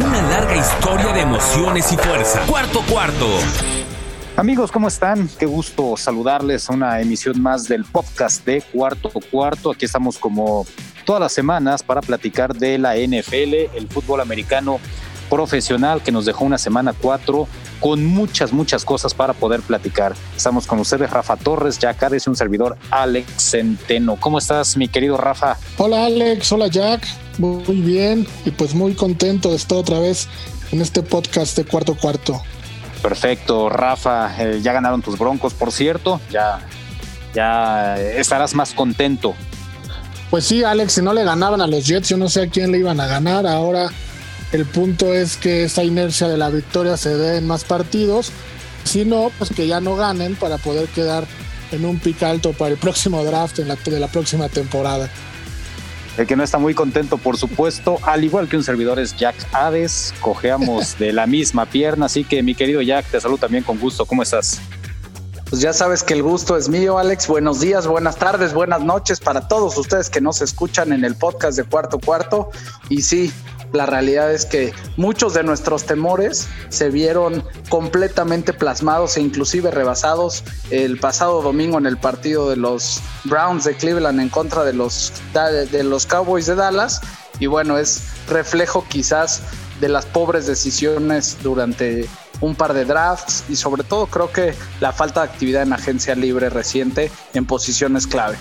Una larga historia de emociones y fuerza. Cuarto cuarto. Amigos, ¿cómo están? Qué gusto saludarles a una emisión más del podcast de Cuarto Cuarto. Aquí estamos como todas las semanas para platicar de la NFL, el fútbol americano profesional que nos dejó una semana cuatro con muchas, muchas cosas para poder platicar. Estamos con ustedes, Rafa Torres, Jack Ares y un servidor, Alex Centeno. ¿Cómo estás, mi querido Rafa? Hola, Alex. Hola, Jack. Muy bien y pues muy contento de estar otra vez en este podcast de Cuarto Cuarto. Perfecto, Rafa. Eh, ya ganaron tus broncos, por cierto. Ya, ya estarás más contento. Pues sí, Alex, si no le ganaban a los Jets, yo no sé a quién le iban a ganar. Ahora el punto es que esa inercia de la victoria se dé en más partidos. Si no, pues que ya no ganen para poder quedar en un pic alto para el próximo draft en la, de la próxima temporada. El que no está muy contento, por supuesto, al igual que un servidor es Jack Hades, cojeamos de la misma pierna, así que mi querido Jack, te saludo también con gusto, ¿cómo estás? Pues ya sabes que el gusto es mío, Alex. Buenos días, buenas tardes, buenas noches para todos ustedes que nos escuchan en el podcast de Cuarto Cuarto. Y sí, la realidad es que muchos de nuestros temores se vieron completamente plasmados e inclusive rebasados el pasado domingo en el partido de los Browns de Cleveland en contra de los, de los Cowboys de Dallas. Y bueno, es reflejo quizás de las pobres decisiones durante un par de drafts y sobre todo creo que la falta de actividad en agencia libre reciente en posiciones clave.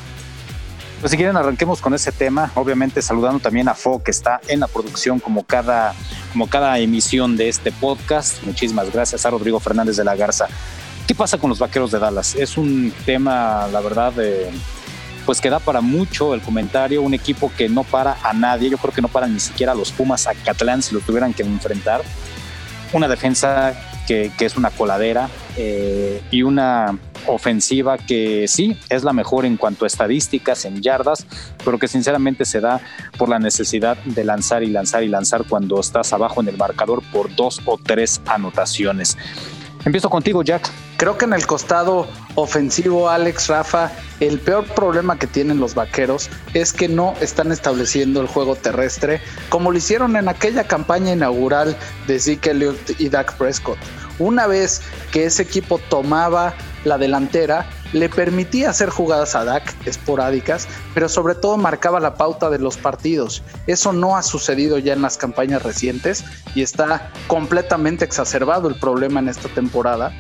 Pues si quieren arranquemos con ese tema, obviamente saludando también a Fo que está en la producción como cada, como cada emisión de este podcast. Muchísimas gracias a Rodrigo Fernández de la Garza. ¿Qué pasa con los Vaqueros de Dallas? Es un tema, la verdad, pues que da para mucho el comentario, un equipo que no para a nadie, yo creo que no para ni siquiera a los Pumas a Catlán si lo tuvieran que enfrentar. Una defensa que, es una coladera eh, y una ofensiva que sí es la mejor en cuanto a estadísticas, en yardas, pero que sinceramente se da por la necesidad de lanzar y lanzar y lanzar cuando estás abajo en el marcador por dos o tres anotaciones. Empiezo contigo, Jack. Creo que en el costado ofensivo, Alex, Rafa, el peor problema que tienen los vaqueros es que no están estableciendo el juego terrestre como lo hicieron en aquella campaña inaugural de Zeke Elliott y Dak Prescott. Una vez que ese equipo tomaba la delantera, le permitía hacer jugadas a Dak esporádicas, pero sobre todo marcaba la pauta de los partidos. Eso no ha sucedido ya en las campañas recientes y está completamente exacerbado el problema en esta temporada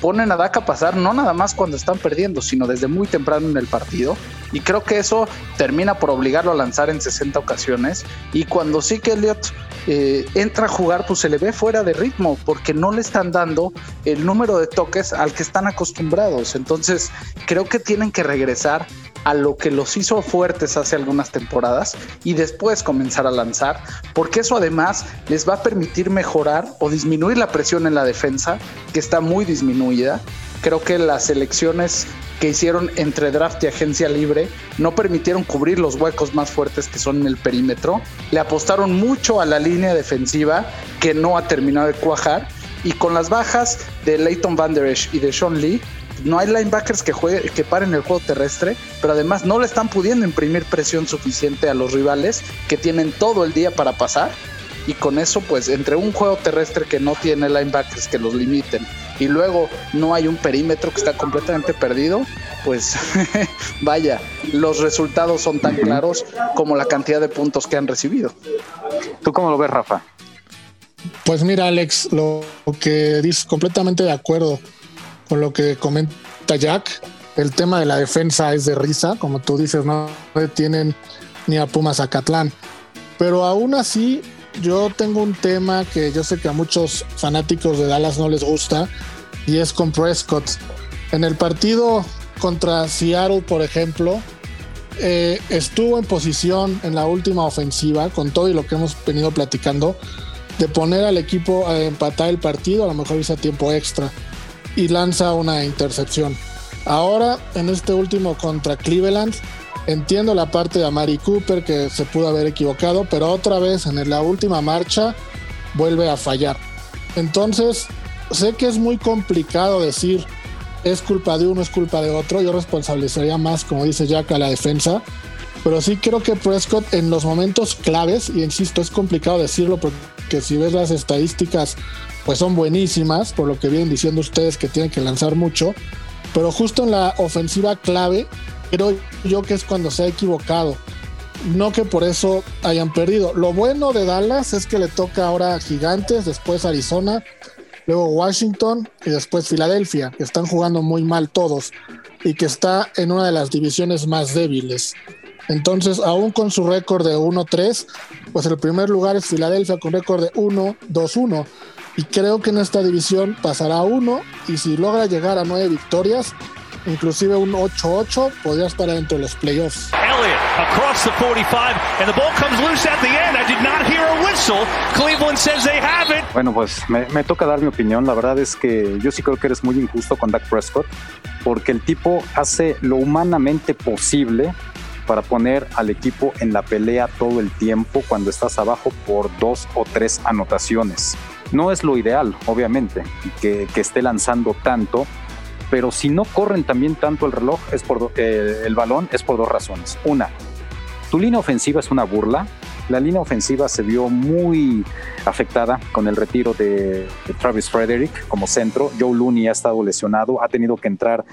ponen a Dak a pasar no nada más cuando están perdiendo, sino desde muy temprano en el partido. Y creo que eso termina por obligarlo a lanzar en 60 ocasiones. Y cuando sí que Elliot eh, entra a jugar, pues se le ve fuera de ritmo, porque no le están dando el número de toques al que están acostumbrados. Entonces, creo que tienen que regresar a lo que los hizo fuertes hace algunas temporadas y después comenzar a lanzar, porque eso además les va a permitir mejorar o disminuir la presión en la defensa, que está muy disminuida. Creo que las elecciones que hicieron entre draft y agencia libre no permitieron cubrir los huecos más fuertes que son en el perímetro. Le apostaron mucho a la línea defensiva que no ha terminado de cuajar. Y con las bajas de Leighton Van Der Esch y de Sean Lee, no hay linebackers que, juegue, que paren el juego terrestre, pero además no le están pudiendo imprimir presión suficiente a los rivales que tienen todo el día para pasar. Y con eso, pues, entre un juego terrestre que no tiene linebackers que los limiten y luego no hay un perímetro que está completamente perdido, pues vaya, los resultados son tan claros como la cantidad de puntos que han recibido. ¿Tú cómo lo ves, Rafa? Pues mira, Alex, lo que dices completamente de acuerdo con lo que comenta Jack. El tema de la defensa es de risa, como tú dices, no tienen ni a Pumas a Catlán. Pero aún así, yo tengo un tema que yo sé que a muchos fanáticos de Dallas no les gusta, y es con Prescott. En el partido contra Seattle, por ejemplo, eh, estuvo en posición en la última ofensiva, con todo y lo que hemos venido platicando, de poner al equipo a empatar el partido, a lo mejor hizo tiempo extra y lanza una intercepción. Ahora, en este último contra Cleveland, entiendo la parte de Amari Cooper que se pudo haber equivocado, pero otra vez en la última marcha vuelve a fallar. Entonces, sé que es muy complicado decir es culpa de uno, es culpa de otro. Yo responsabilizaría más, como dice Jack, a la defensa. Pero sí creo que Prescott en los momentos claves, y insisto, es complicado decirlo porque que si ves las estadísticas, pues son buenísimas, por lo que vienen diciendo ustedes que tienen que lanzar mucho, pero justo en la ofensiva clave, creo yo que es cuando se ha equivocado. No que por eso hayan perdido. Lo bueno de Dallas es que le toca ahora a Gigantes, después Arizona, luego Washington y después Filadelfia, que están jugando muy mal todos y que está en una de las divisiones más débiles. Entonces, aún con su récord de 1-3, pues el primer lugar es Filadelfia con récord de 1-2-1. Y creo que en esta división pasará a 1 y si logra llegar a 9 victorias, inclusive un 8-8, podría estar dentro de los playoffs. Elliott across the 45 and the ball comes loose at the end. I did not hear a whistle. Cleveland says they have it. Bueno, pues me, me toca dar mi opinión. La verdad es que yo sí creo que eres muy injusto con Dak Prescott porque el tipo hace lo humanamente posible para poner al equipo en la pelea todo el tiempo cuando estás abajo por dos o tres anotaciones. No es lo ideal, obviamente, que, esté lanzando tanto, pero si no corren también tanto el reloj, es por eh, el balón, es por dos razones. Una, tu línea ofensiva es una burla. La línea ofensiva se vio muy afectada con el retiro de, Travis Frederick como centro. Joe Looney ha estado lesionado, ha tenido que entrar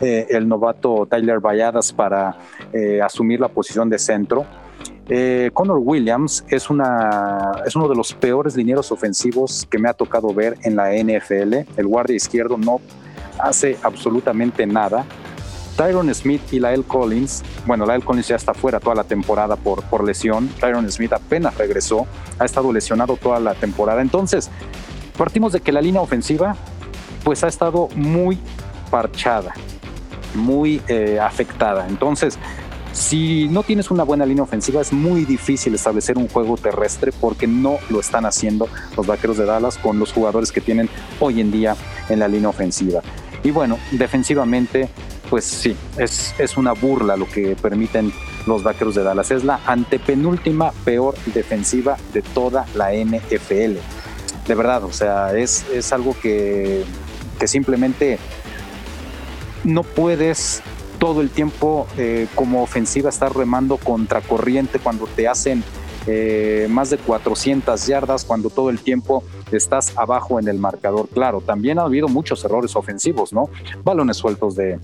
eh, el novato Tyler Valladas para eh, asumir la posición de centro. Eh, Connor Williams es, uno de los peores linieros ofensivos que me ha tocado ver en la NFL. El guardia izquierdo no hace absolutamente nada. Tyron Smith y Lael Collins, bueno, Lael Collins ya está fuera toda la temporada por, por lesión. Tyron Smith apenas regresó, ha estado lesionado toda la temporada. Entonces, partimos de que la línea ofensiva, pues ha estado muy parchada, muy eh, afectada. Entonces, si no tienes una buena línea ofensiva, es muy difícil establecer un juego terrestre porque no lo están haciendo los vaqueros de Dallas con los jugadores que tienen hoy en día en la línea ofensiva. Y bueno, defensivamente, pues sí, es, es una burla lo que permiten los vaqueros de Dallas. Es la antepenúltima peor defensiva de toda la NFL. De verdad, o sea, es, es algo que, que simplemente no puedes todo el tiempo eh, como ofensiva estar remando contra corriente cuando te hacen eh, más de 400 yardas, cuando todo el tiempo estás abajo en el marcador. Claro, también ha habido muchos errores ofensivos, ¿no? Balones sueltos de,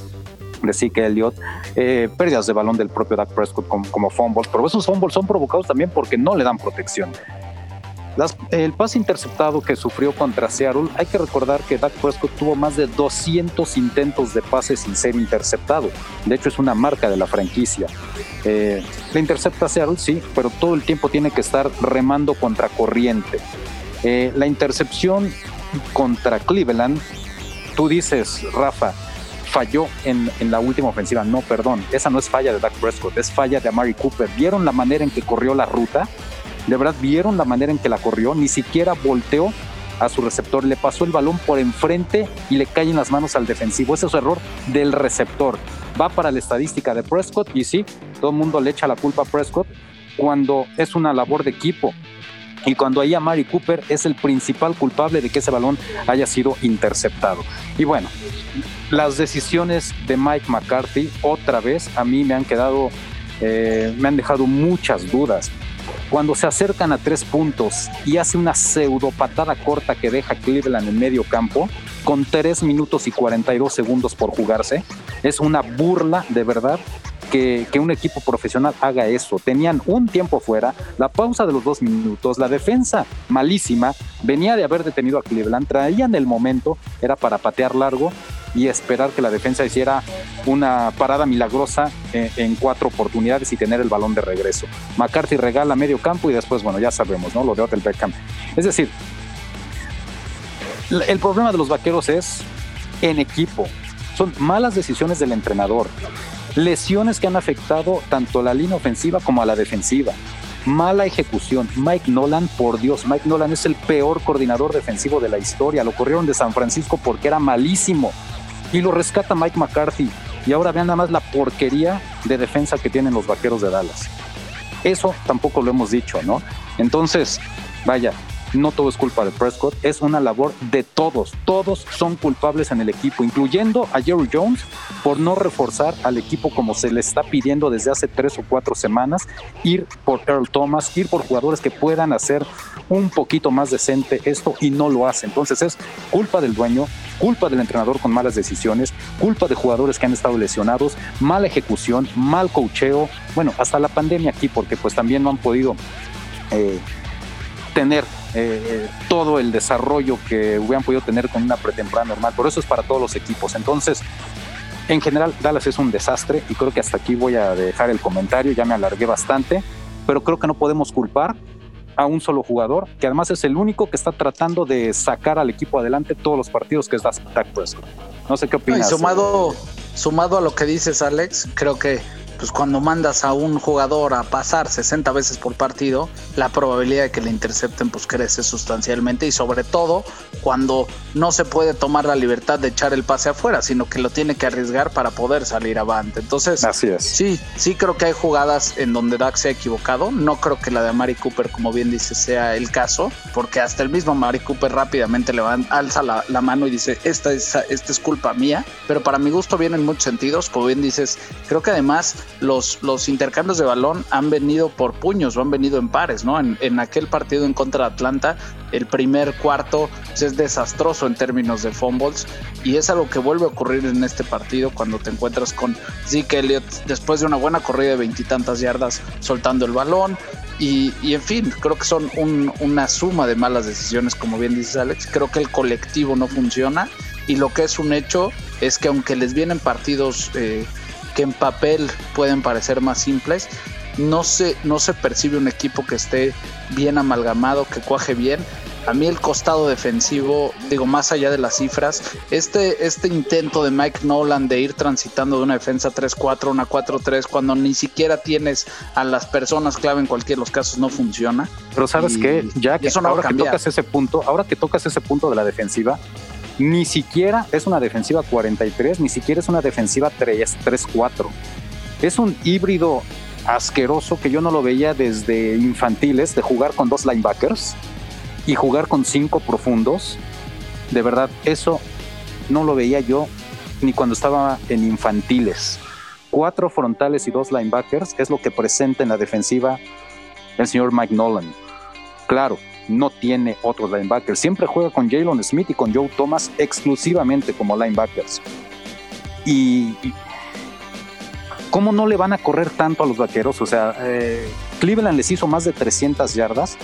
de Zeke Elliott, eh, pérdidas de balón del propio Dak Prescott como, como fumbles, pero esos fumbles son provocados también porque no le dan protección el pase interceptado que sufrió contra Seattle, hay que recordar que Dak Prescott tuvo más de 200 intentos de pase sin ser interceptado. De hecho, es una marca de la franquicia. Eh, le intercepta Seattle, sí, pero todo el tiempo tiene que estar remando contra corriente. Eh, la intercepción contra Cleveland, tú dices, Rafa, falló en, en, la última ofensiva. No, perdón, esa no es falla de Dak Prescott, es falla de Amari Cooper. ¿Vieron la manera en que corrió la ruta? De verdad vieron la manera en que la corrió, ni siquiera volteó a su receptor, le pasó el balón por enfrente y le cae en las manos al defensivo. Ese es su error del receptor. Va para la estadística de Prescott y sí, todo el mundo le echa la culpa a Prescott cuando es una labor de equipo. Y cuando ahí a Mari Cooper es el principal culpable de que ese balón haya sido interceptado. Y bueno, las decisiones de Mike McCarthy otra vez a mí me han quedado, eh, me han dejado muchas dudas cuando se acercan a tres puntos y hace una pseudo patada corta que deja Cleveland en medio campo, con tres minutos y 42 segundos por jugarse, es una burla de verdad que, un equipo profesional haga eso. Tenían un tiempo fuera, la pausa de los dos minutos, la defensa malísima, venía de haber detenido a Cleveland, traían el momento, era para patear largo y esperar que la defensa hiciera una parada milagrosa eh, en, cuatro oportunidades y tener el balón de regreso. McCarthy regala medio campo y después, bueno, ya sabemos, ¿no? Lo de Odell Beckham. Es decir, el problema de los vaqueros es en equipo. Son malas decisiones del entrenador. Lesiones que han afectado tanto a la línea ofensiva como a la defensiva. Mala ejecución. Mike Nolan, por Dios, Mike Nolan es el peor coordinador defensivo de la historia. Lo corrieron de San Francisco porque era malísimo y lo rescata Mike McCarthy. Y ahora vean nada más la porquería de defensa que tienen los vaqueros de Dallas. Eso tampoco lo hemos dicho, ¿no? Entonces, vaya, no todo es culpa de Prescott, es una labor de todos. Todos son culpables en el equipo, incluyendo a Jerry Jones por no reforzar al equipo como se le está pidiendo desde hace tres o cuatro semanas, ir por Earl Thomas, ir por jugadores que puedan hacer un poquito más decente esto y no lo hace. Entonces es culpa del dueño, culpa del entrenador con malas decisiones, culpa de jugadores que han estado lesionados, mala ejecución, mal cocheo, bueno, hasta la pandemia aquí, porque pues también no han podido eh, tener eh, todo el desarrollo que hubieran podido tener con una pretemporada normal. Por eso es para todos los equipos. Entonces, en general, Dallas es un desastre y creo que hasta aquí voy a dejar el comentario. Ya me alargué bastante, pero creo que no podemos culpar a un solo jugador, que además es el único que está tratando de sacar al equipo adelante todos los partidos, que es Dak Prescott. No sé qué opinas. sumado, sumado a lo que dices, Alex, creo que pues cuando mandas a un jugador a pasar 60 veces por partido, la probabilidad de que le intercepten pues crece sustancialmente y sobre todo cuando no se puede tomar la libertad de echar el pase afuera, sino que lo tiene que arriesgar para poder salir avante. Entonces, Así es. sí, sí creo que hay jugadas en donde Dak se ha equivocado. No creo que la de Mari Cooper, como bien dice, sea el caso, porque hasta el mismo Mari Cooper rápidamente le alza la, la, mano y dice, esta es, esta es culpa mía. Pero para mi gusto viene en muchos sentidos, como bien dices, creo que además los, los intercambios de balón han venido por puños o han venido en pares, ¿no? En, en aquel partido en contra de Atlanta, el primer cuarto pues, es desastroso en términos de fumbles y es algo que vuelve a ocurrir en este partido cuando te encuentras con Zeke Elliott después de una buena corrida de veintitantas yardas soltando el balón. Y, y, en fin, creo que son un, una suma de malas decisiones, como bien dices Alex. Creo que el colectivo no funciona y lo que es un hecho es que aunque les vienen partidos eh, que en papel pueden parecer más simples, no se, no se percibe un equipo que esté bien amalgamado, que cuaje bien. A mí el costado defensivo, digo, más allá de las cifras, este, este intento de Mike Nolan de ir transitando de una defensa 3-4 a una 4-3 cuando ni siquiera tienes a las personas clave en cualquiera de los casos no funciona. Pero sabes qué, ya que ahora que tocas ese punto, ahora que tocas ese punto de la defensiva, ni siquiera es una defensiva 43, ni siquiera es una defensiva 3-4. Es un híbrido asqueroso que yo no lo veía desde infantiles, de jugar con dos linebackers y jugar con cinco profundos. De verdad, eso no lo veía yo ni cuando estaba en infantiles. Cuatro frontales y dos linebackers es lo que presenta en la defensiva el señor Mike Nolan. Claro, no tiene otros linebackers. Siempre juega con Jalen Smith y con Joe Thomas exclusivamente como linebackers. Y, ¿cómo no le van a correr tanto a los vaqueros? O sea, eh, Cleveland les hizo más de 300 yardas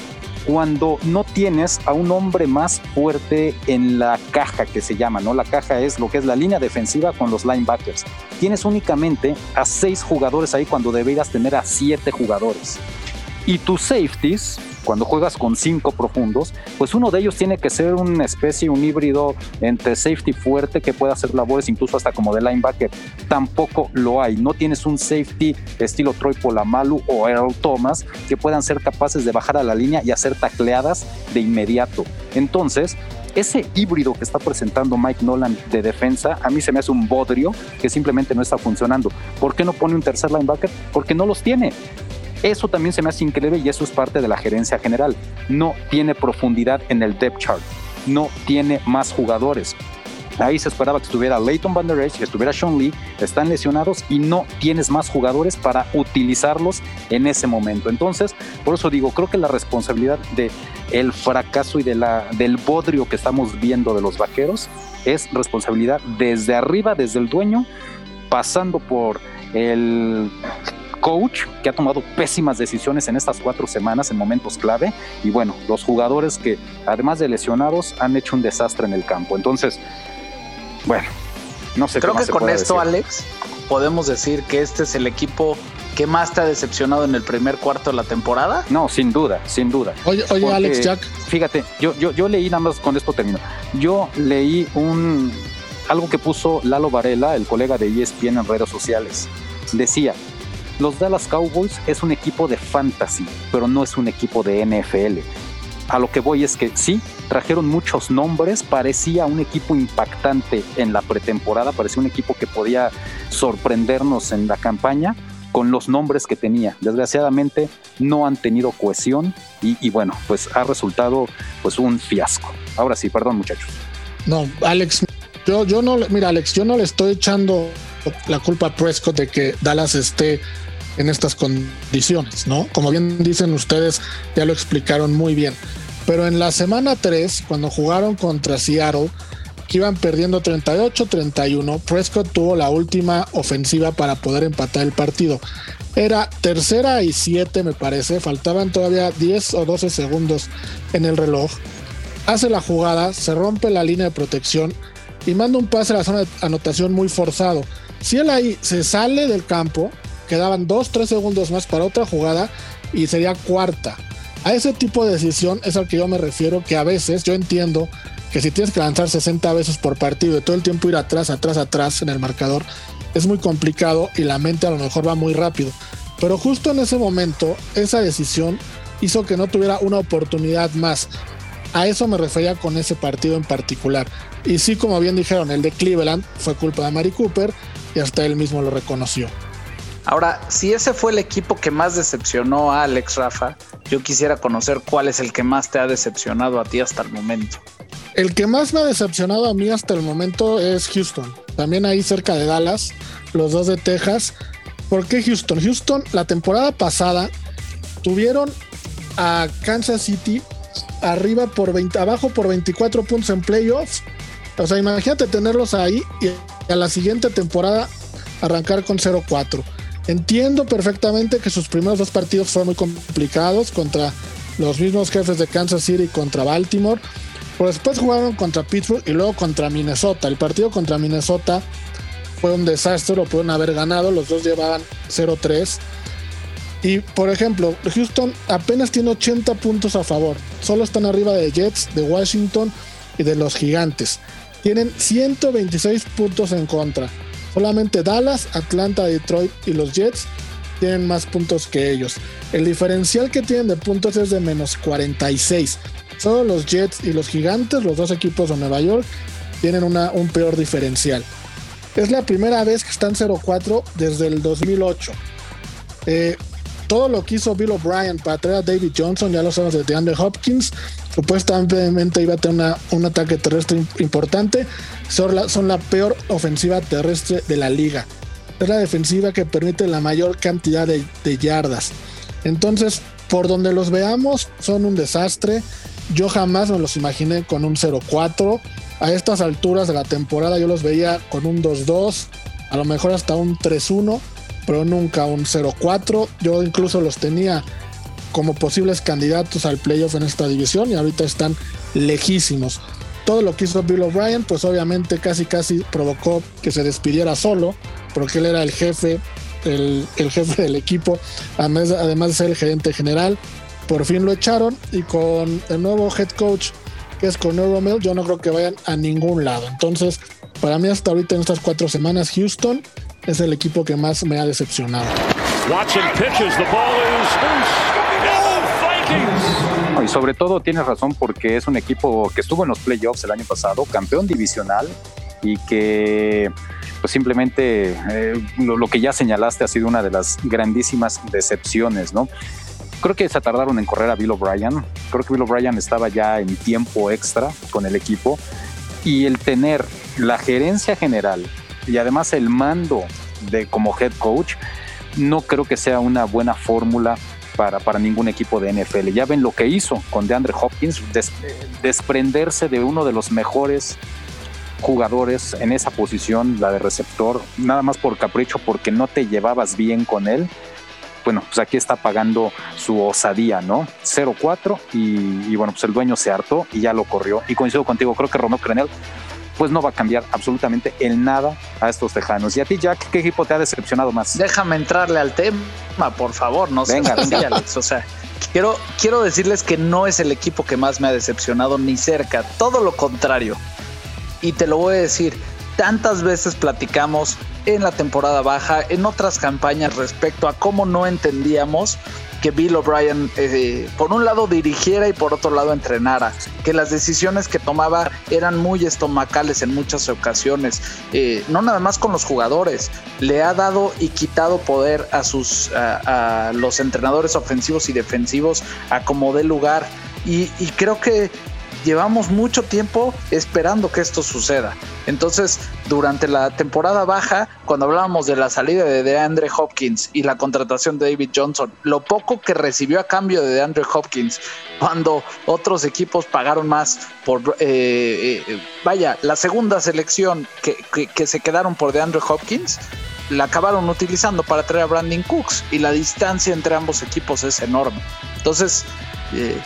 cuando no tienes a un hombre más fuerte en la caja que se llama, ¿no? La caja es lo que es la línea defensiva con los linebackers. Tienes únicamente a seis jugadores ahí cuando deberías tener a siete jugadores. Y tus safeties, cuando juegas con cinco profundos, pues uno de ellos tiene que ser una especie, un híbrido entre safety fuerte que pueda hacer labores incluso hasta como de linebacker. Tampoco lo hay. No tienes un safety estilo Troy Polamalu o Earl Thomas que puedan ser capaces de bajar a la línea y hacer tacleadas de inmediato. Entonces, ese híbrido que está presentando Mike Nolan de defensa, a mí se me hace un bodrio que simplemente no está funcionando. ¿Por qué no pone un tercer linebacker? Porque no los tiene. Eso también se me hace increíble y eso es parte de la gerencia general. No tiene profundidad en el depth chart, no tiene más jugadores. Ahí se esperaba que estuviera Leighton Van Der Esch, que estuviera Sean Lee, están lesionados y no tienes más jugadores para utilizarlos en ese momento. Entonces, por eso digo, creo que la responsabilidad de el fracaso y de la, del bodrio que estamos viendo de los vaqueros es responsabilidad desde arriba, desde el dueño, pasando por el coach que ha tomado pésimas decisiones en estas cuatro semanas en momentos clave y bueno, los jugadores que además de lesionados han hecho un desastre en el campo. Entonces, bueno, no sé. Creo que con esto, Alex, podemos decir que este es el equipo que más te ha decepcionado en el primer cuarto de la temporada. No, sin duda, sin duda. Oye, oye Alex, Jack. Fíjate, yo, yo, yo leí nada más con esto termino. Yo leí un algo que puso Lalo Varela, el colega de ESPN en redes sociales. Decía, los Dallas Cowboys es un equipo de fantasy, pero no es un equipo de NFL. A lo que voy es que sí, trajeron muchos nombres, parecía un equipo impactante en la pretemporada, parecía un equipo que podía sorprendernos en la campaña, con los nombres que tenía. Desgraciadamente no han tenido cohesión y, bueno, pues ha resultado pues un fiasco. Ahora sí, perdón muchachos. No, Alex, yo, yo no, mira Alex, yo no le estoy echando la culpa a Prescott de que Dallas esté en estas condiciones, ¿no? Como bien dicen ustedes, ya lo explicaron muy bien. Pero en la semana 3, cuando jugaron contra Seattle, que iban perdiendo 38-31, Prescott tuvo la última ofensiva para poder empatar el partido. Era tercera y siete, me parece, faltaban todavía 10 o 12 segundos en el reloj. Hace la jugada, se rompe la línea de protección y manda un pase a la zona de anotación muy forzado. Si él ahí se sale del campo, quedaban 2-3 segundos más para otra jugada y sería cuarta. A ese tipo de decisión es al que yo me refiero, que a veces yo entiendo que si tienes que lanzar 60 veces por partido y todo el tiempo ir atrás, atrás, atrás en el marcador, es muy complicado y la mente a lo mejor va muy rápido. Pero justo en ese momento, esa decisión hizo que no tuviera una oportunidad más. A eso me refería con ese partido en particular. Y sí, como bien dijeron, el de Cleveland fue culpa de Mari Cooper y hasta él mismo lo reconoció. Ahora, si ese fue el equipo que más decepcionó a Alex Rafa, yo quisiera conocer cuál es el que más te ha decepcionado a ti hasta el momento. El que más me ha decepcionado a mí hasta el momento es Houston. También ahí cerca de Dallas, los dos de Texas. ¿Por qué Houston? Houston, la temporada pasada tuvieron a Kansas City arriba por 20, abajo por 24 puntos en playoffs. O sea, imagínate tenerlos ahí y a la siguiente temporada arrancar con 0-4. Entiendo perfectamente que sus primeros dos partidos fueron muy complicados contra los mismos jefes de Kansas City y contra Baltimore. Pero después jugaron contra Pittsburgh y luego contra Minnesota. El partido contra Minnesota fue un desastre, lo pudieron haber ganado. Los dos llevaban 0-3. Y por ejemplo, Houston apenas tiene 80 puntos a favor. Solo están arriba de Jets, de Washington y de los Gigantes. Tienen 126 puntos en contra. Solamente Dallas, Atlanta, Detroit y los Jets tienen más puntos que ellos. El diferencial que tienen de puntos es de menos 46. Solo los Jets y los Gigantes, los dos equipos de Nueva York, tienen una, un peor diferencial. Es la primera vez que están 0-4 desde el 2008. Eh, todo lo que hizo Bill O'Brien para traer a David Johnson, ya lo sabemos de DeAndre Hopkins, supuestamente iba a tener un ataque terrestre importante, son la, peor ofensiva terrestre de la liga. Es la defensiva que permite la mayor cantidad de yardas. Entonces, por donde los veamos, son un desastre. Yo jamás me los imaginé con un 0-4. A estas alturas de la temporada yo los veía con un 2-2, a lo mejor hasta un 3-1, pero nunca un 0-4. Yo incluso los tenía como posibles candidatos al playoff en esta división y ahorita están lejísimos. Todo lo que hizo Bill O'Brien, pues obviamente casi casi provocó que se despidiera solo, porque él era el jefe, el, el jefe del equipo, además, además de ser el gerente general por fin lo echaron y con el nuevo head coach que es Cornel Romel, yo no creo que vayan a ningún lado. Entonces, para mí hasta ahorita en estas cuatro semanas, Houston es el equipo que más me ha decepcionado. Y sobre todo tienes razón porque es un equipo que estuvo en los playoffs el año pasado, campeón divisional y que pues simplemente eh, lo, lo, que ya señalaste ha sido una de las grandísimas decepciones, ¿no? Creo que se tardaron en correr a Bill O'Brien. Creo que Bill O'Brien estaba ya en tiempo extra con el equipo. Y el tener la gerencia general y además el mando de como head coach, no creo que sea una buena fórmula para, para, ningún equipo de NFL. Ya ven lo que hizo con DeAndre Hopkins, desprenderse de uno de los mejores jugadores en esa posición, la de receptor, nada más por capricho, porque no te llevabas bien con él bueno, pues aquí está pagando su osadía, ¿no? 0-4 y, bueno, pues el dueño se hartó y ya lo corrió. Y coincido contigo, creo que Romeo Crenel pues no va a cambiar absolutamente el nada a estos tejanos. Y a ti, Jack, ¿qué equipo te ha decepcionado más? Déjame entrarle al tema, por favor, no venga, venga. Alex. O sea, quiero, quiero decirles que no es el equipo que más me ha decepcionado ni cerca, todo lo contrario. Y te lo voy a decir, tantas veces platicamos en la temporada baja, en otras campañas respecto a cómo no entendíamos que Bill O'Brien, eh, por un lado, dirigiera y por otro lado, entrenara. Que las decisiones que tomaba eran muy estomacales en muchas ocasiones. Eh, no nada más con los jugadores. Le ha dado y quitado poder a, sus, a, los entrenadores ofensivos y defensivos a como dé lugar. Y creo que llevamos mucho tiempo esperando que esto suceda. Entonces, durante la temporada baja, cuando hablábamos de la salida de DeAndre Hopkins y la contratación de David Johnson, lo poco que recibió a cambio de DeAndre Hopkins, cuando otros equipos pagaron más por, eh, eh, vaya, la segunda selección que, que, se quedaron por DeAndre Hopkins, la acabaron utilizando para traer a Brandon Cooks y la distancia entre ambos equipos es enorme. Entonces, eh,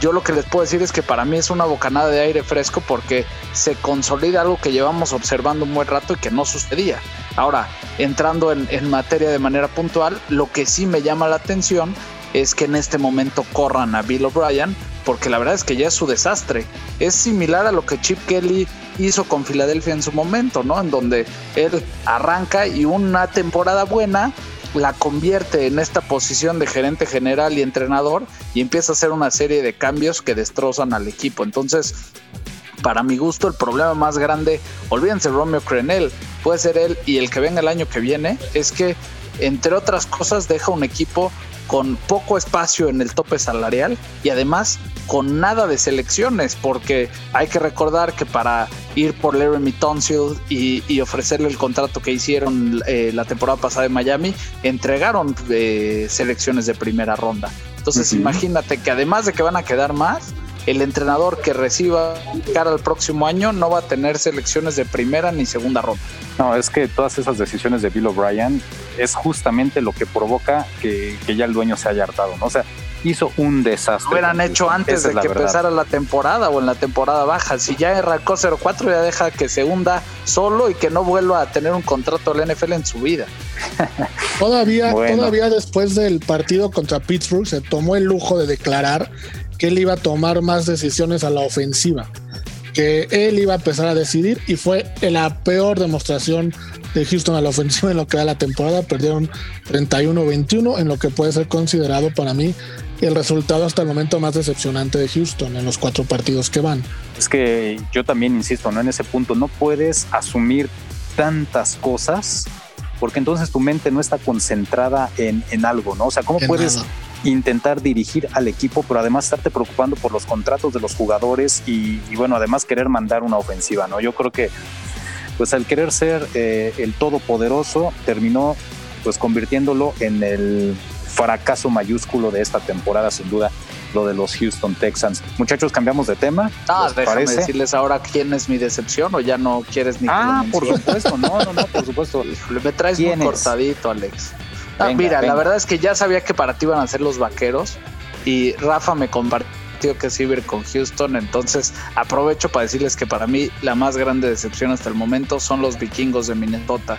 yo lo que les puedo decir es que para mí es una bocanada de aire fresco porque se consolida algo que llevamos observando un buen rato y que no sucedía. Ahora, entrando en, materia de manera puntual, lo que sí me llama la atención es que en este momento corran a Bill O'Brien, porque la verdad es que ya es su desastre. Es similar a lo que Chip Kelly hizo con Filadelfia en su momento, ¿no? En donde él arranca y una temporada buena la convierte en esta posición de gerente general y entrenador y empieza a hacer una serie de cambios que destrozan al equipo. Entonces, para mi gusto, el problema más grande, olvídense Romeo Crenel, puede ser él y el que venga el año que viene, es que entre otras cosas deja un equipo con poco espacio en el tope salarial y además con nada de selecciones, porque hay que recordar que para ir por Laramie Tonsil y, ofrecerle el contrato que hicieron eh, la temporada pasada en Miami, entregaron eh, selecciones de primera ronda. Entonces imagínate que además de que van a quedar más, el entrenador que reciba cara al próximo año no va a tener selecciones de primera ni segunda ronda. No, es que todas esas decisiones de Bill O'Brien es justamente lo que provoca que, ya el dueño se haya hartado, ¿no? O sea, hizo un desastre. Lo hubieran hecho antes de que empezara la temporada o en la temporada baja. Si ya arrancó 0-4, ya deja que se hunda solo y que no vuelva a tener un contrato al NFL en su vida. todavía, todavía después del partido contra Pittsburgh se tomó el lujo de declarar que él iba a tomar más decisiones a la ofensiva, que él iba a empezar a decidir y fue la peor demostración de Houston a la ofensiva en lo que da la temporada. Perdieron 31-21 en lo que puede ser considerado para mí el resultado hasta el momento más decepcionante de Houston en los cuatro partidos que van. Es que yo también insisto, ¿no? En ese punto no puedes asumir tantas cosas porque entonces tu mente no está concentrada en, en algo, ¿no? O sea, ¿cómo puedes intentar dirigir al equipo, pero además estarte preocupando por los contratos de los jugadores y, bueno, además querer mandar una ofensiva, ¿no? Yo creo que pues al querer ser eh, el todopoderoso terminó pues convirtiéndolo en el fracaso mayúsculo de esta temporada, sin duda, lo de los Houston Texans. Muchachos, cambiamos de tema. Ah, déjame decirles ahora quién es mi decepción o ya no quieres ni Ah, por supuesto, no, no, no, por supuesto. Me traes muy cortadito, Alex. Ah, mira, la verdad es que ya sabía que para ti iban a ser los vaqueros y Rafa me compartió que es Iber con Houston, entonces aprovecho para decirles que para mí la más grande decepción hasta el momento son los vikingos de Minnesota.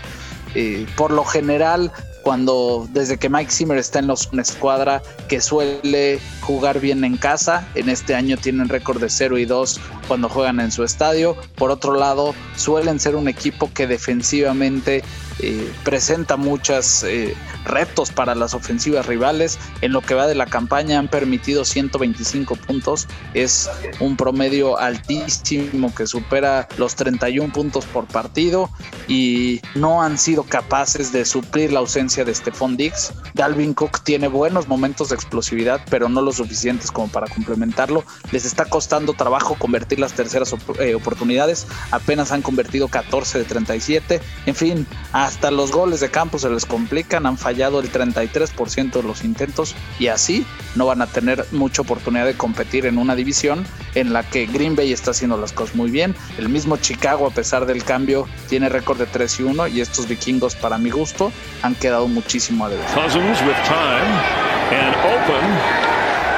y por lo general, cuando desde que Mike Zimmer está en los, una escuadra que suele jugar bien en casa, en este año tienen récord de 0 y 2 cuando juegan en su estadio. Por otro lado, suelen ser un equipo que defensivamente eh, presenta muchos eh, retos para las ofensivas rivales. En lo que va de la campaña han permitido 125 puntos. Es un promedio altísimo que supera los 31 puntos por partido y no han sido capaces de suplir la ausencia de Stephon Diggs. Dalvin Cook tiene buenos momentos de explosividad, pero no lo suficientes como para complementarlo. Les está costando trabajo convertir las terceras eh, oportunidades. Apenas han convertido 14 de 37. En fin, hasta los goles de campo se les complican, han fallado el 33% de los intentos y así no van a tener mucha oportunidad de competir en una división en la que Green Bay está haciendo las cosas muy bien. El mismo Chicago, a pesar del cambio, tiene récord de 3 y 1 y estos vikingos, para mi gusto, han quedado muchísimo a deber.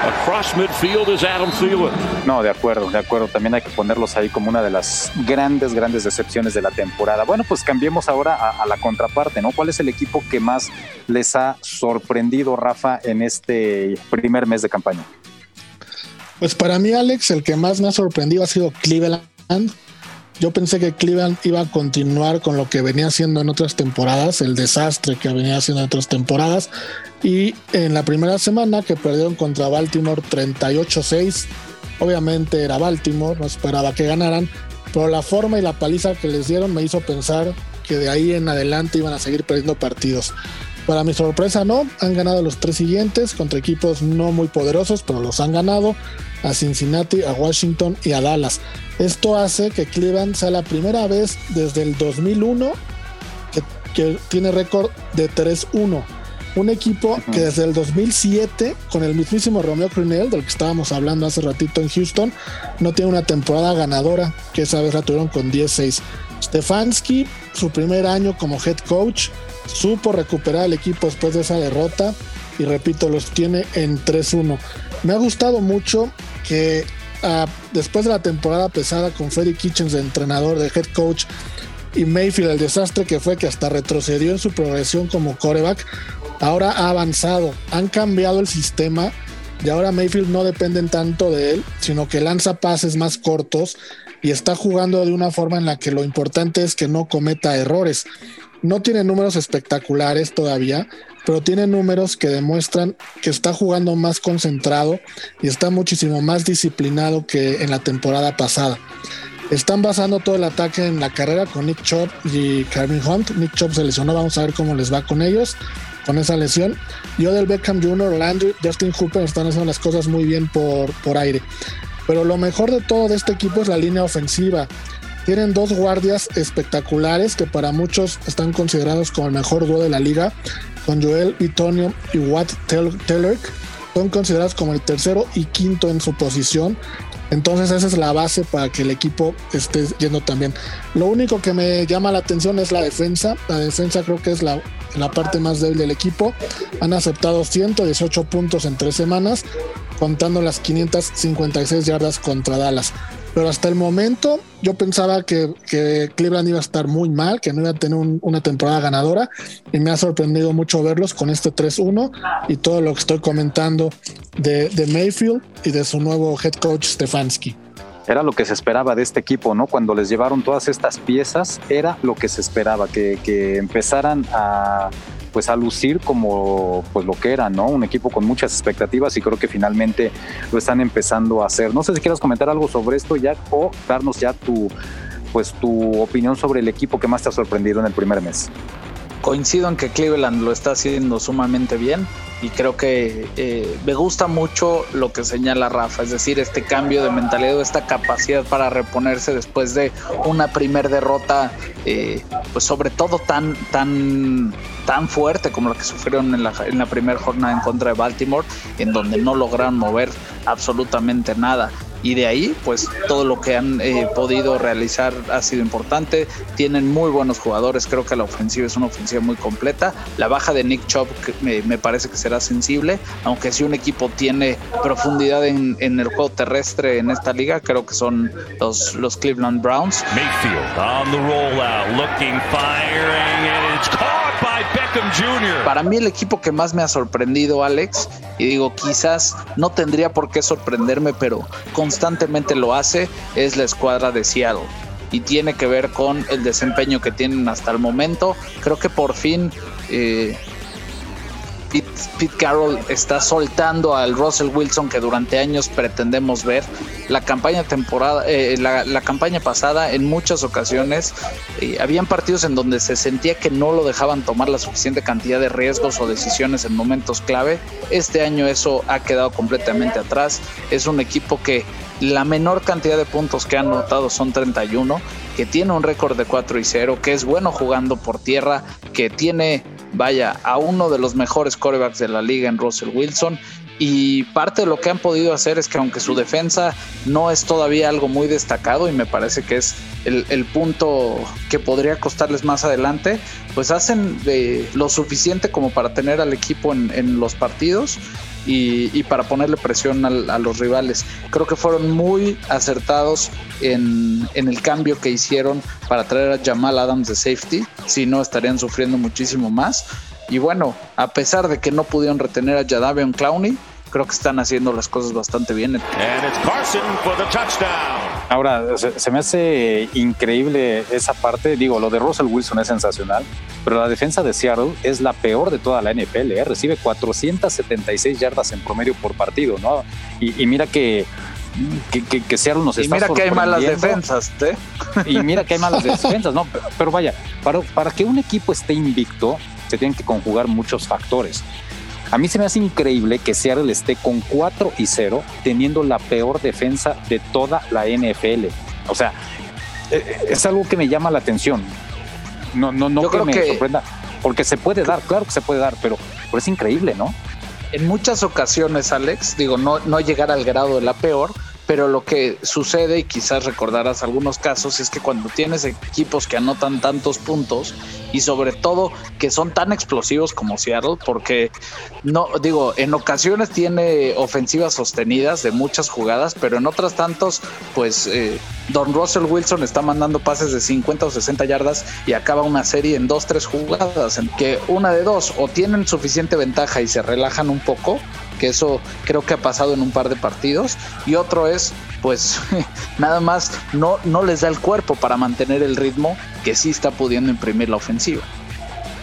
Across midfield is Adam Thielen. No, de acuerdo, de acuerdo. También hay que ponerlos ahí como una de las grandes, grandes decepciones de la temporada. Bueno, pues cambiemos ahora a, la contraparte, ¿no? ¿Cuál es el equipo que más les ha sorprendido, Rafa, en este primer mes de campaña? Pues para mí, Alex, el que más me ha sorprendido ha sido Cleveland. Yo pensé que Cleveland iba a continuar con lo que venía haciendo en otras temporadas, el desastre que venía haciendo en otras temporadas, Y en la primera semana que perdieron contra Baltimore 38-6, obviamente era Baltimore, no esperaba que ganaran, pero la forma y la paliza que les dieron me hizo pensar que de ahí en adelante iban a seguir perdiendo partidos. Para mi sorpresa no, han ganado los tres siguientes contra equipos no muy poderosos, pero los han ganado a Cincinnati, a Washington y a Dallas. Esto hace que Cleveland sea la primera vez desde el 2001 que, que tiene récord de 3-1 un equipo que desde el 2007, con el mismísimo Romeo Crunel, del que estábamos hablando hace ratito en Houston, no tiene una temporada ganadora, que esa vez la tuvieron con 10-6. Stefanski, su primer año como head coach, supo recuperar el equipo después de esa derrota y repito, los tiene en 3-1. Me ha gustado mucho que uh, después de la temporada pesada con Freddy Kitchens de entrenador, de head coach, y Mayfield, el desastre que fue que hasta retrocedió en su progresión como coreback, ahora ha avanzado, han cambiado el sistema y ahora Mayfield no dependen tanto de él, sino que lanza pases más cortos y está jugando de una forma en la que lo importante es que no cometa errores. No tiene números espectaculares todavía, pero tiene números que demuestran que está jugando más concentrado y está muchísimo más disciplinado que en la temporada pasada. Están basando todo el ataque en la carrera con Nick Chubb y Calvin Hunt. Nick Chubb se lesionó, vamos a ver cómo les va con ellos con esa lesión. Y Odell Beckham Jr., Landry, Justin Hooper están haciendo las cosas muy bien por, por aire. Pero lo mejor de todo de este equipo es la línea ofensiva. Tienen dos guardias espectaculares que para muchos están considerados como el mejor dúo de la liga, con Joel Bitonio y Watt Taylor. Son considerados como el tercero y quinto en su posición. Entonces esa es la base para que el equipo esté yendo también. Lo único que me llama la atención es la defensa. La defensa creo que es la, la parte más débil del equipo. Han aceptado 118 puntos en tres semanas, contando las 556 yardas contra Dallas. Pero hasta el momento yo pensaba que, Cleveland iba a estar muy mal, que no iba a tener una temporada ganadora y me ha sorprendido mucho verlos con este 3-1 y todo lo que estoy comentando de, de, Mayfield y de su nuevo head coach Stefanski. Era lo que se esperaba de este equipo, ¿no? Cuando les llevaron todas estas piezas, era lo que se esperaba, que, que empezaran a pues a lucir como pues lo que era, ¿no? Un equipo con muchas expectativas y creo que finalmente lo están empezando a hacer. No sé si quieras comentar algo sobre esto, Jack, o darnos ya tu pues tu opinión sobre el equipo que más te ha sorprendido en el primer mes. Coincido en que Cleveland lo está haciendo sumamente bien y creo que eh, me gusta mucho lo que señala Rafa, es decir, este cambio de mentalidad, esta capacidad para reponerse después de una primer derrota, eh, pues sobre todo tan, tan, tan fuerte como la que sufrieron en la, en la primera jornada en contra de Baltimore, en donde no lograron mover absolutamente nada y de ahí pues todo lo que han eh, podido realizar ha sido importante. Tienen muy buenos jugadores creo que la ofensiva es una ofensiva muy completa. La baja de Nick Chubb me, me parece que será sensible aunque si un equipo tiene profundidad en, en, el juego terrestre en esta liga creo que son los, los Cleveland Browns. Mayfield on the rollout looking firing and it's caught by Para mí el equipo que más me ha sorprendido Alex y digo quizás no tendría por qué sorprenderme pero con constantemente lo hace es la escuadra de Seattle y tiene que ver con el desempeño que tienen hasta el momento. Creo que por fin eh, Pete, Carroll está soltando al Russell Wilson que durante años pretendemos ver. La campaña temporada, eh, la, campaña pasada, en muchas ocasiones, eh, habían partidos en donde se sentía que no lo dejaban tomar la suficiente cantidad de riesgos o decisiones en momentos clave. Este año eso ha quedado completamente atrás. Es un equipo que la menor cantidad de puntos que han anotado son 31, que tiene un récord de 4 y 0, que es bueno jugando por tierra, que tiene vaya, a uno de los mejores corebacks de la liga en Russell Wilson. Y parte de lo que han podido hacer es que aunque su defensa no es todavía algo muy destacado y me parece que es el, punto que podría costarles más adelante, pues hacen de lo suficiente como para tener al equipo en, en los partidos y, para ponerle presión a, los rivales. Creo que fueron muy acertados en, el cambio que hicieron para traer a Jamal Adams de safety, si no estarían sufriendo muchísimo más. Y bueno, a pesar de que no pudieron retener a Jadavion Clowney, creo que están haciendo las cosas bastante bien. Ahora, se, me hace increíble esa parte. Digo, lo de Russell Wilson es sensacional, pero la defensa de Seattle es la peor de toda la NFL. ¿eh? Recibe 476 yardas en promedio por partido, ¿no? Y, mira que que, que, Seattle nos está Y mira que hay malas defensas, ¿eh? Y mira que hay malas defensas, ¿no? Pero, vaya, para, para que un equipo esté invicto, se tienen que conjugar muchos factores. A mí se me hace increíble que Seattle esté con 4 y 0, teniendo la peor defensa de toda la NFL. O sea, e, e, es algo que me llama la atención. No, no, no que me sorprenda, porque se puede dar, claro que se puede dar, pero, pero es increíble, ¿no? En muchas ocasiones, Alex, digo, no, no llegar al grado de la peor, pero lo que sucede, y quizás recordarás algunos casos, es que cuando tienes equipos que anotan tantos puntos y sobre todo que son tan explosivos como Seattle, porque no, digo, en ocasiones tiene ofensivas sostenidas de muchas jugadas, pero en otras tantos, pues eh, Don Russell Wilson está mandando pases de 50 o 60 yardas y acaba una serie en dos, tres jugadas, en que una de dos, o tienen suficiente ventaja y se relajan un poco, que eso creo que ha pasado en un par de partidos, y otro es, pues nada más no, no les da el cuerpo para mantener el ritmo que sí está pudiendo imprimir la ofensiva.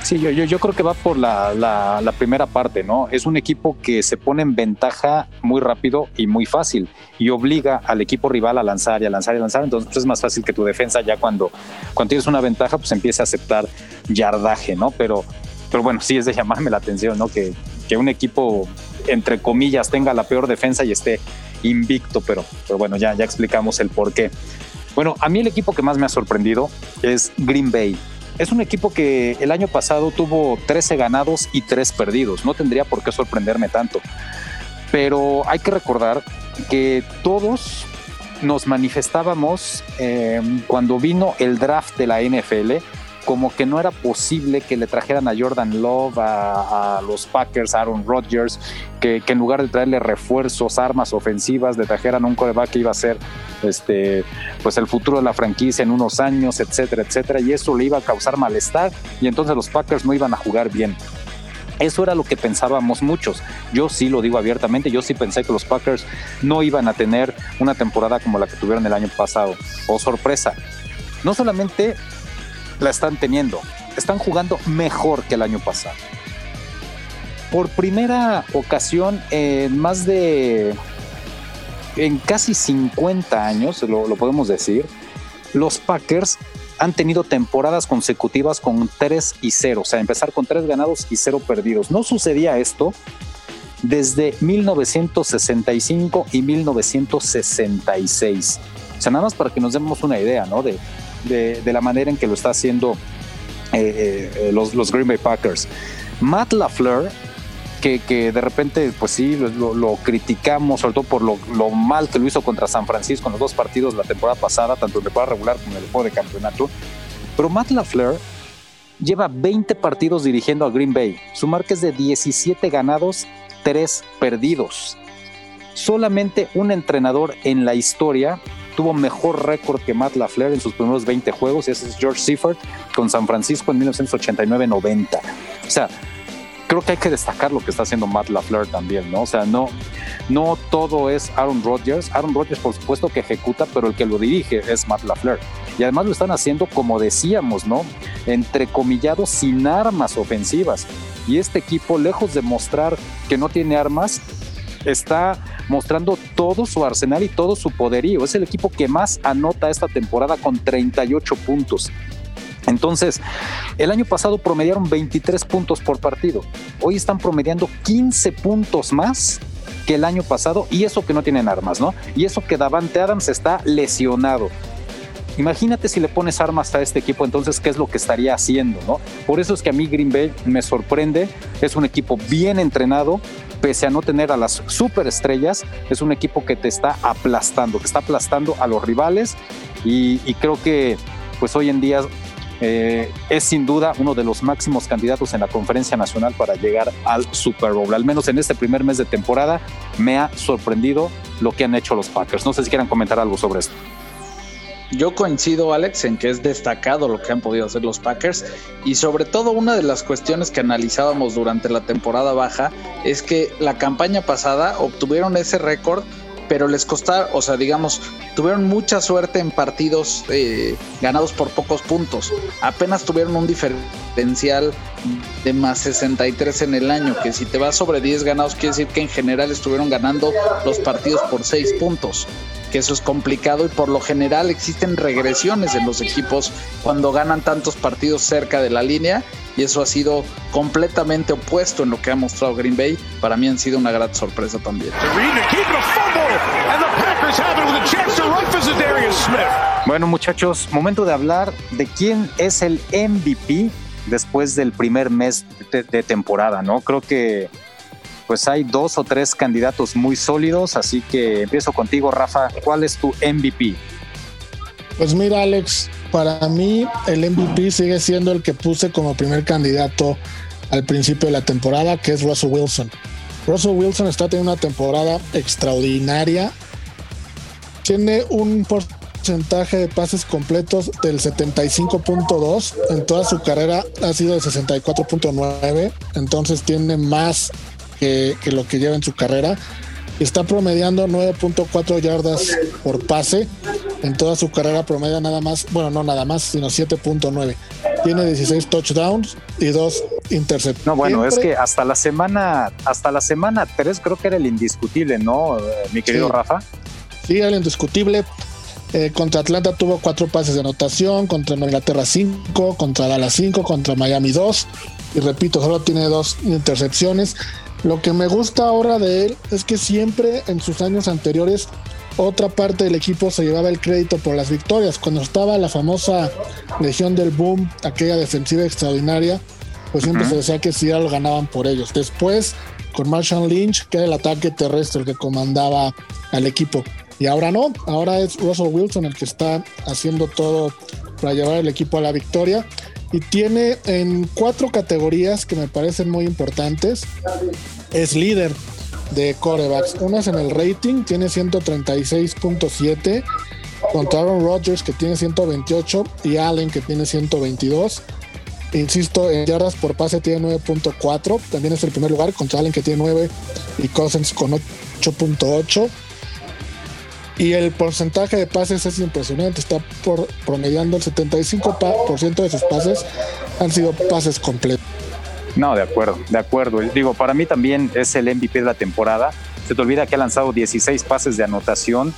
Sí, yo, yo, yo, creo que va por la, la, primera parte, ¿no? Es un equipo que se pone en ventaja muy rápido y muy fácil y obliga al equipo rival a lanzar y a lanzar y a lanzar. Entonces pues, es más fácil que tu defensa ya cuando, cuando tienes una ventaja, pues empiece a aceptar yardaje, ¿no? Pero, pero bueno, sí es de llamarme la atención, ¿no? Que, que un equipo entre comillas, tenga la peor defensa y esté invicto, pero, pero bueno, ya, ya explicamos el por qué. Bueno, a mí el equipo que más me ha sorprendido es Green Bay. Es un equipo que el año pasado tuvo 13 ganados y 3 perdidos. No tendría por qué sorprenderme tanto. Pero hay que recordar que todos nos manifestábamos eh, cuando vino el draft de la NFL como que no era posible que le trajeran a Jordan Love, a, los Packers, a Aaron Rodgers, que, en lugar de traerle refuerzos, armas ofensivas, le trajeran un coreback que iba a ser este, pues el futuro de la franquicia en unos años, etcétera, etcétera, y eso le iba a causar malestar y entonces los Packers no iban a jugar bien. Eso era lo que pensábamos muchos. Yo sí lo digo abiertamente, yo sí pensé que los Packers no iban a tener una temporada como la que tuvieron el año pasado. O oh, sorpresa, no solamente la están teniendo. Están jugando mejor que el año pasado. Por primera ocasión en más de... En casi 50 años, lo, podemos decir, los Packers han tenido temporadas consecutivas con 3 y 0, o sea, empezar con 3 ganados y 0 perdidos. No sucedía esto desde 1965 y 1966. O sea, nada más para que nos demos una idea, ¿no? De, de, la manera en que lo está haciendo eh, eh, los, los, Green Bay Packers. Matt LaFleur, que, que de repente, pues sí, lo, criticamos, sobre todo por lo, mal que lo hizo contra San Francisco en los dos partidos la temporada pasada, tanto en temporada regular como en el juego de campeonato. Pero Matt LaFleur lleva 20 partidos dirigiendo a Green Bay. Su marca es de 17 ganados, 3 perdidos. Solamente un entrenador en la historia tuvo mejor récord que Matt LaFleur en sus primeros 20 juegos, y ese es George Seifert con San Francisco en 1989-90. O sea, creo que hay que destacar lo que está haciendo Matt LaFleur también, ¿no? O sea, no, no todo es Aaron Rodgers. Aaron Rodgers, por supuesto, que ejecuta, pero el que lo dirige es Matt LaFleur. Y además lo están haciendo, como decíamos, ¿no? Entrecomillado, sin armas ofensivas. Y este equipo, lejos de mostrar que no tiene armas, está mostrando todo su arsenal y todo su poderío. Es el equipo que más anota esta temporada con 38 puntos. Entonces, el año pasado promediaron 23 puntos por partido. Hoy están promediando 15 puntos más que el año pasado y eso que no tienen armas, ¿no? Y eso que Davante Adams está lesionado. Imagínate si le pones armas a este equipo, entonces, ¿qué es lo que estaría haciendo, no? Por eso es que a mí Green Bay me sorprende. Es un equipo bien entrenado, pese a no tener a las superestrellas, es un equipo que te está aplastando, que está aplastando a los rivales y, creo que pues hoy en día eh, es sin duda uno de los máximos candidatos en la conferencia nacional para llegar al Super Bowl. Al menos en este primer mes de temporada me ha sorprendido lo que han hecho los Packers. No sé si quieran comentar algo sobre esto. Yo coincido, Alex, en que es destacado lo que han podido hacer los Packers y sobre todo una de las cuestiones que analizábamos durante la temporada baja es que la campaña pasada obtuvieron ese récord pero les costaron, o sea, digamos, tuvieron mucha suerte en partidos eh, ganados por pocos puntos. Apenas tuvieron un diferencial de más 63 en el año, que si te vas sobre 10 ganados quiere decir que en general estuvieron ganando los partidos por 6 puntos que eso es complicado y por lo general existen regresiones en los equipos cuando ganan tantos partidos cerca de la línea y eso ha sido completamente opuesto en lo que ha mostrado Green Bay. Para mí han sido una gran sorpresa también. Bueno muchachos, momento de hablar de quién es el MVP después del primer mes de, temporada, ¿no? Creo que pues hay dos o tres candidatos muy sólidos, así que empiezo contigo, Rafa. ¿Cuál es tu MVP? Pues mira, Alex, para mí el MVP sigue siendo el que puse como primer candidato al principio de la temporada, que es Russell Wilson. Russell Wilson está teniendo una temporada extraordinaria. Tiene un porcentaje de pases completos del 75.2. En toda su carrera ha sido de 64.9. Entonces tiene más que, lo que lleva en su carrera. Está promediando 9.4 yardas por pase. En toda su carrera promedia nada más, bueno, no nada más, sino 7.9. Tiene 16 touchdowns y dos intercepciones. No, bueno, es que hasta la semana, hasta la semana 3 creo que era el indiscutible, ¿no, mi querido Rafa? Sí, el indiscutible. Eh, contra Atlanta tuvo cuatro pases de anotación, contra Inglaterra 5, contra Dallas 5, contra Miami 2. Y repito, solo tiene dos intercepciones. Lo que me gusta ahora de él es que siempre en sus años anteriores otra parte del equipo se llevaba el crédito por las victorias. Cuando estaba la famosa Legión del Boom, aquella defensiva extraordinaria, pues siempre se decía que lo ganaban por ellos. Después, con Marshall Lynch, que era el ataque terrestre el que comandaba al equipo. Y ahora no, ahora es Russell Wilson el que está haciendo todo para llevar el equipo a la victoria y tiene en cuatro categorías que me parecen muy importantes. Es líder de corebacks. Una es en el rating, tiene 136.7 contra Aaron Rodgers que tiene 128 y Allen que tiene 122. Insisto, en yardas por pase tiene 9.4, también es el primer lugar contra Allen que tiene 9 y Cousins con 8.8. Y el porcentaje de pases es impresionante, está por, promediando el 75% de sus pases han sido pases completos. No, de acuerdo, de acuerdo. Digo, para mí también es el MVP de la temporada. Se te olvida que ha lanzado 16 pases de anotación,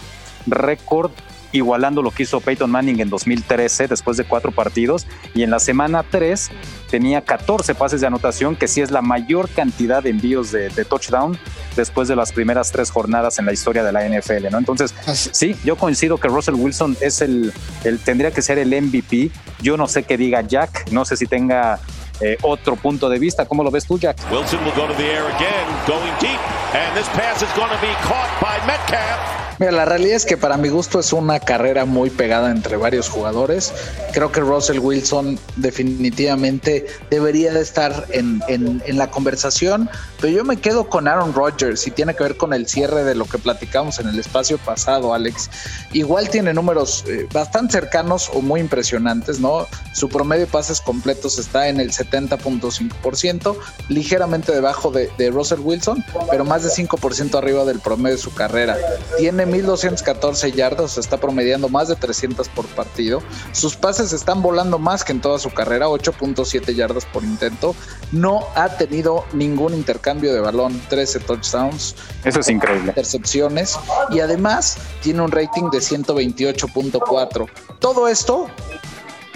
récord igualando lo que hizo Peyton Manning en 2013 después de cuatro partidos y en la semana 3 tenía 14 pases de anotación, que sí es la mayor cantidad de envíos de, touchdown después de las primeras tres jornadas en la historia de la NFL, ¿no? Entonces, sí, yo coincido que Russell Wilson es el, el tendría que ser el MVP. Yo no sé qué diga Jack, no sé si tenga eh, otro punto de vista. ¿Cómo lo ves tú, Jack? Wilson will go to the air again, going deep, and this pass is going to be caught by Metcalf. Mira, la realidad es que para mi gusto es una carrera muy pegada entre varios jugadores. Creo que Russell Wilson definitivamente debería de estar en, la conversación, pero yo me quedo con Aaron Rodgers y tiene que ver con el cierre de lo que platicamos en el espacio pasado, Alex. Igual tiene números eh, bastante cercanos o muy impresionantes, ¿no? Su promedio de pases completos está en el 70.5%, ligeramente debajo de, de Russell Wilson, pero más de 5% arriba del promedio de su carrera. Tiene 1214 yardas, está promediando más de 300 por partido. Sus pases están volando más que en toda su carrera, 8.7 yardas por intento. No ha tenido ningún intercambio de balón, 13 touchdowns. Eso es increíble. Intercepciones y además tiene un rating de 128.4. Todo esto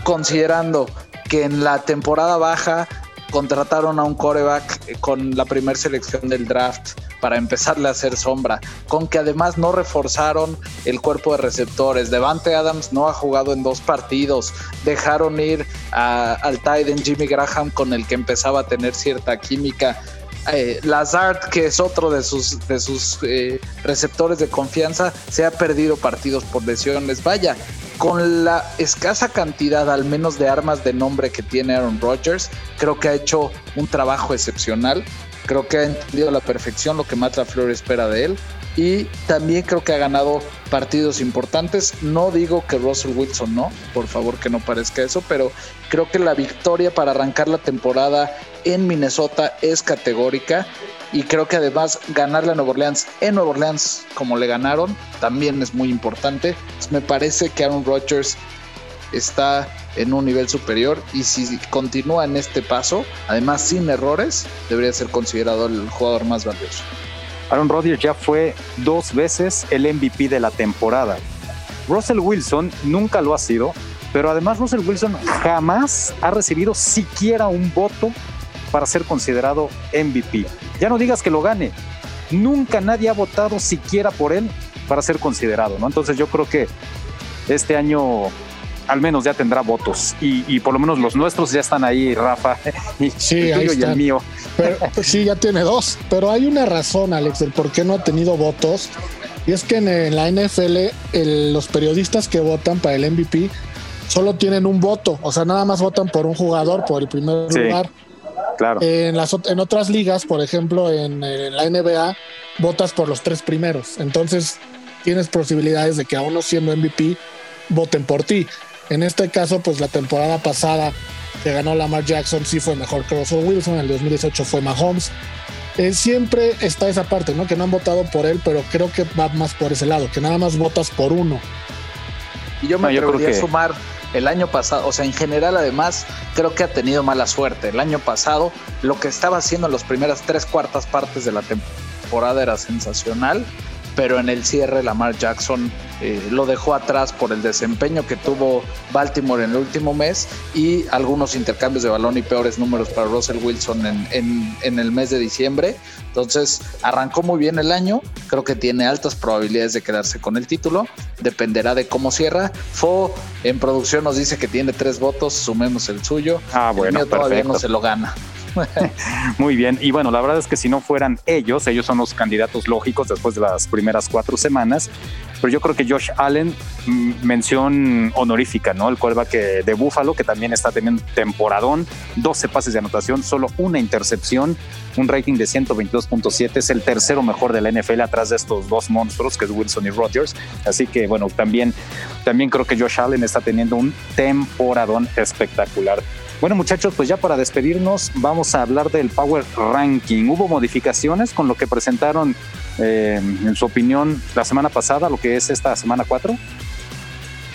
considerando que en la temporada baja contrataron a un coreback con la primera selección del draft para empezarle a hacer sombra, con que además no reforzaron el cuerpo de receptores. Devante Adams no ha jugado en dos partidos, dejaron ir al Tiden Jimmy Graham con el que empezaba a tener cierta química. Eh, Lazard, que es otro de sus, de sus eh, receptores de confianza, se ha perdido partidos por lesiones. Vaya, con la escasa cantidad, al menos de armas de nombre que tiene Aaron Rodgers, creo que ha hecho un trabajo excepcional. Creo que ha entendido a la perfección lo que Matt LaFleur espera de él. Y también creo que ha ganado partidos importantes. No digo que Russell Wilson no, por favor que no parezca eso, pero creo que la victoria para arrancar la temporada en Minnesota es categórica y creo que además ganarle a Nueva Orleans en Nueva Orleans como le ganaron también es muy importante. Me parece que Aaron Rodgers está en un nivel superior y si continúa en este paso, además sin errores, debería ser considerado el jugador más valioso. Aaron Rodgers ya fue dos veces el MVP de la temporada. Russell Wilson nunca lo ha sido, pero además Russell Wilson jamás ha recibido siquiera un voto para ser considerado MVP. Ya no digas que lo gane. Nunca nadie ha votado siquiera por él para ser considerado, ¿no? Entonces yo creo que este año al menos ya tendrá votos y, por lo menos los nuestros ya están ahí, Rafa, y sí, el tuyo y el mío. Pues sí, ya tiene dos, pero hay una razón, Alex, del por qué no ha tenido votos. Y es que en, la NFL los periodistas que votan para el MVP solo tienen un voto, o sea, nada más votan por un jugador, por el primer lugar. Claro. En, las, en otras ligas, por ejemplo, en, en la NBA, votas por los tres primeros. Entonces, tienes posibilidades de que aún no siendo MVP, voten por ti. En este caso, pues la temporada pasada que ganó Lamar Jackson sí fue mejor que Russell Wilson, el 2018 fue Mahomes. Eh, siempre está esa parte, ¿no? Que no han votado por él, pero creo que va más por ese lado, que nada más votas por uno. Y yo me no, atrevería sumar el año pasado, o sea, en general además creo que ha tenido mala suerte. El año pasado lo que estaba haciendo en las primeras tres cuartas partes de la temporada era sensacional pero en el cierre Lamar Jackson eh, lo dejó atrás por el desempeño que tuvo Baltimore en el último mes y algunos intercambios de balón y peores números para Russell Wilson en, en, el mes de diciembre. Entonces arrancó muy bien el año, creo que tiene altas probabilidades de quedarse con el título, dependerá de cómo cierra. Fo en producción nos dice que tiene tres votos, sumemos el suyo. Ah, bueno, el mío todavía no se lo gana. Muy bien, y bueno, la verdad es que si no fueran ellos, ellos son los candidatos lógicos después de las primeras cuatro semanas, pero yo creo que Josh Allen, mm, mención honorífica, ¿no? El quarterback de Buffalo, que también está teniendo temporadón, 12 pases de anotación, solo una intercepción, un rating de 122.7, es el tercero mejor de la NFL atrás de estos dos monstruos, que es Wilson y Rodgers, así que bueno, también, también creo que Josh Allen está teniendo un temporadón espectacular. Bueno, muchachos, pues ya para despedirnos, vamos a hablar del Power Ranking. ¿Hubo modificaciones con lo que presentaron, eh, en su opinión, la semana pasada, lo que es esta semana 4?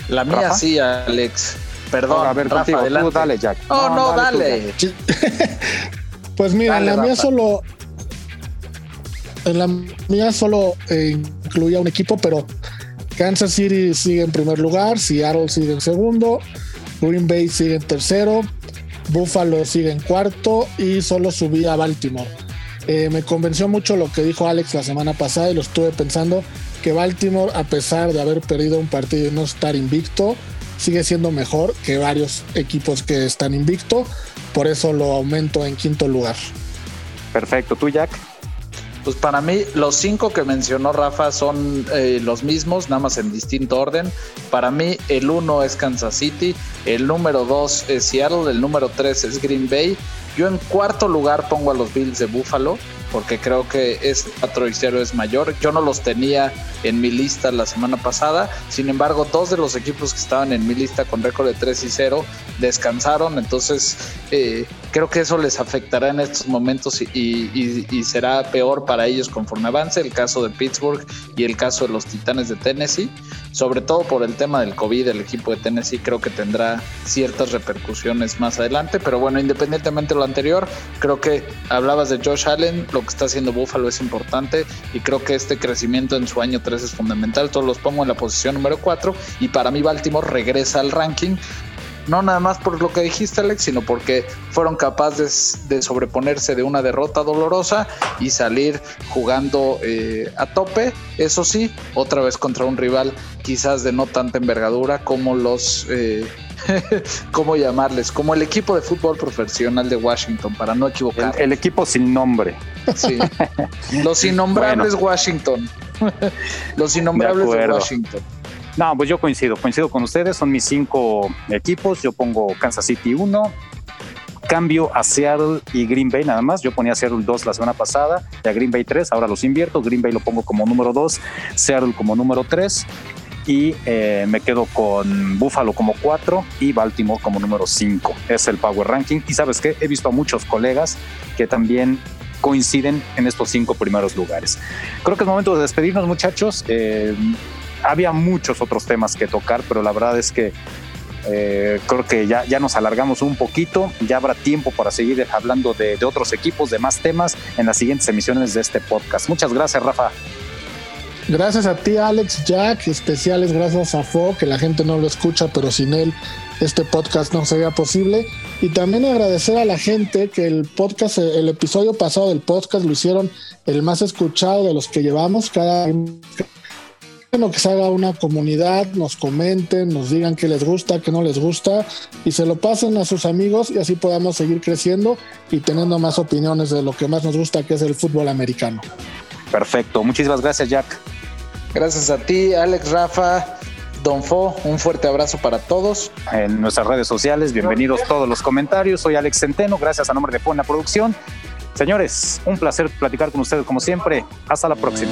La mía sí, Alex. Perdón, a ver, Rafa, Tú dale, Jack. Oh, no, dale. pues mira, en la mía solo. En la mía solo eh, incluía un equipo, pero Kansas City sigue en primer lugar, Seattle sigue en segundo, Green Bay sigue en tercero, Buffalo sigue en cuarto y solo subí a Baltimore. Eh, me convenció mucho lo que dijo Alex la semana pasada y lo estuve pensando que Baltimore, a pesar de haber perdido un partido y no estar invicto, sigue siendo mejor que varios equipos que están invicto. Por eso lo aumento en quinto lugar. Perfecto. ¿Tú, Jack? Pues para mí los cinco que mencionó Rafa son eh, los mismos, nada más en distinto orden. Para mí el uno es Kansas City, el número dos es Seattle, el número tres es Green Bay. Yo en cuarto lugar pongo a los Bills de Buffalo porque creo que ese patrón es mayor. Yo no los tenía en mi lista la semana pasada, sin embargo, dos de los equipos que estaban en mi lista con récord de 3 y 0 descansaron, entonces eh, creo que eso les afectará en estos momentos y, será peor para ellos conforme avance. El caso de Pittsburgh y el caso de los Titanes de Tennessee, sobre todo por el tema del COVID, el equipo de Tennessee creo que tendrá ciertas repercusiones más adelante, pero bueno, independientemente de lo anterior, creo que hablabas de Josh Allen, lo que está haciendo Buffalo es importante y creo que este crecimiento en su año 3 es fundamental, todos los pongo en la posición número 4 y para mí Baltimore regresa al ranking no nada más por lo que dijiste Alex, sino porque fueron capaces de sobreponerse de una derrota dolorosa y salir jugando eh, a tope, eso sí, otra vez contra un rival quizás de no tanta envergadura como los... Eh, ¿Cómo llamarles? Como el equipo de fútbol profesional de Washington, para no equivocar. El, equipo sin nombre. Sí. Los innombrables Washington. Los innombrables de Washington. No, pues yo coincido, coincido con ustedes, son mis cinco equipos, yo pongo Kansas City 1, cambio a Seattle y Green Bay nada más. Yo ponía Seattle 2 la semana pasada y a Green Bay 3, ahora los invierto. Green Bay lo pongo como número 2, Seattle como número 3 y eh, me quedo con Buffalo como 4 y Baltimore como número 5. Es el Power Ranking. Y sabes que he visto a muchos colegas que también coinciden en estos cinco primeros lugares. Creo que es momento de despedirnos muchachos. Eh, había muchos otros temas que tocar, pero la verdad es que eh, creo que ya, ya nos alargamos un poquito, ya habrá tiempo para seguir hablando de, de otros equipos, de más temas en las siguientes emisiones de este podcast. Muchas gracias, Rafa. Gracias a ti, Alex, Jack, especiales gracias a Fo, que la gente no lo escucha, pero sin él este podcast no sería posible. Y también agradecer a la gente que el podcast, el episodio pasado del podcast lo hicieron el más escuchado de los que llevamos. Cada bueno, que se haga una comunidad, nos comenten, nos digan qué les gusta, qué no les gusta y se lo pasen a sus amigos y así podamos seguir creciendo y teniendo más opiniones de lo que más nos gusta, que es el fútbol americano. Perfecto, muchísimas gracias Jack. Gracias a ti, Alex Rafa. Don Fo, un fuerte abrazo para todos. En nuestras redes sociales, bienvenidos todos los comentarios. Soy Alex Centeno, gracias a nombre de Fo en la producción. Señores, un placer platicar con ustedes como siempre. Hasta la próxima.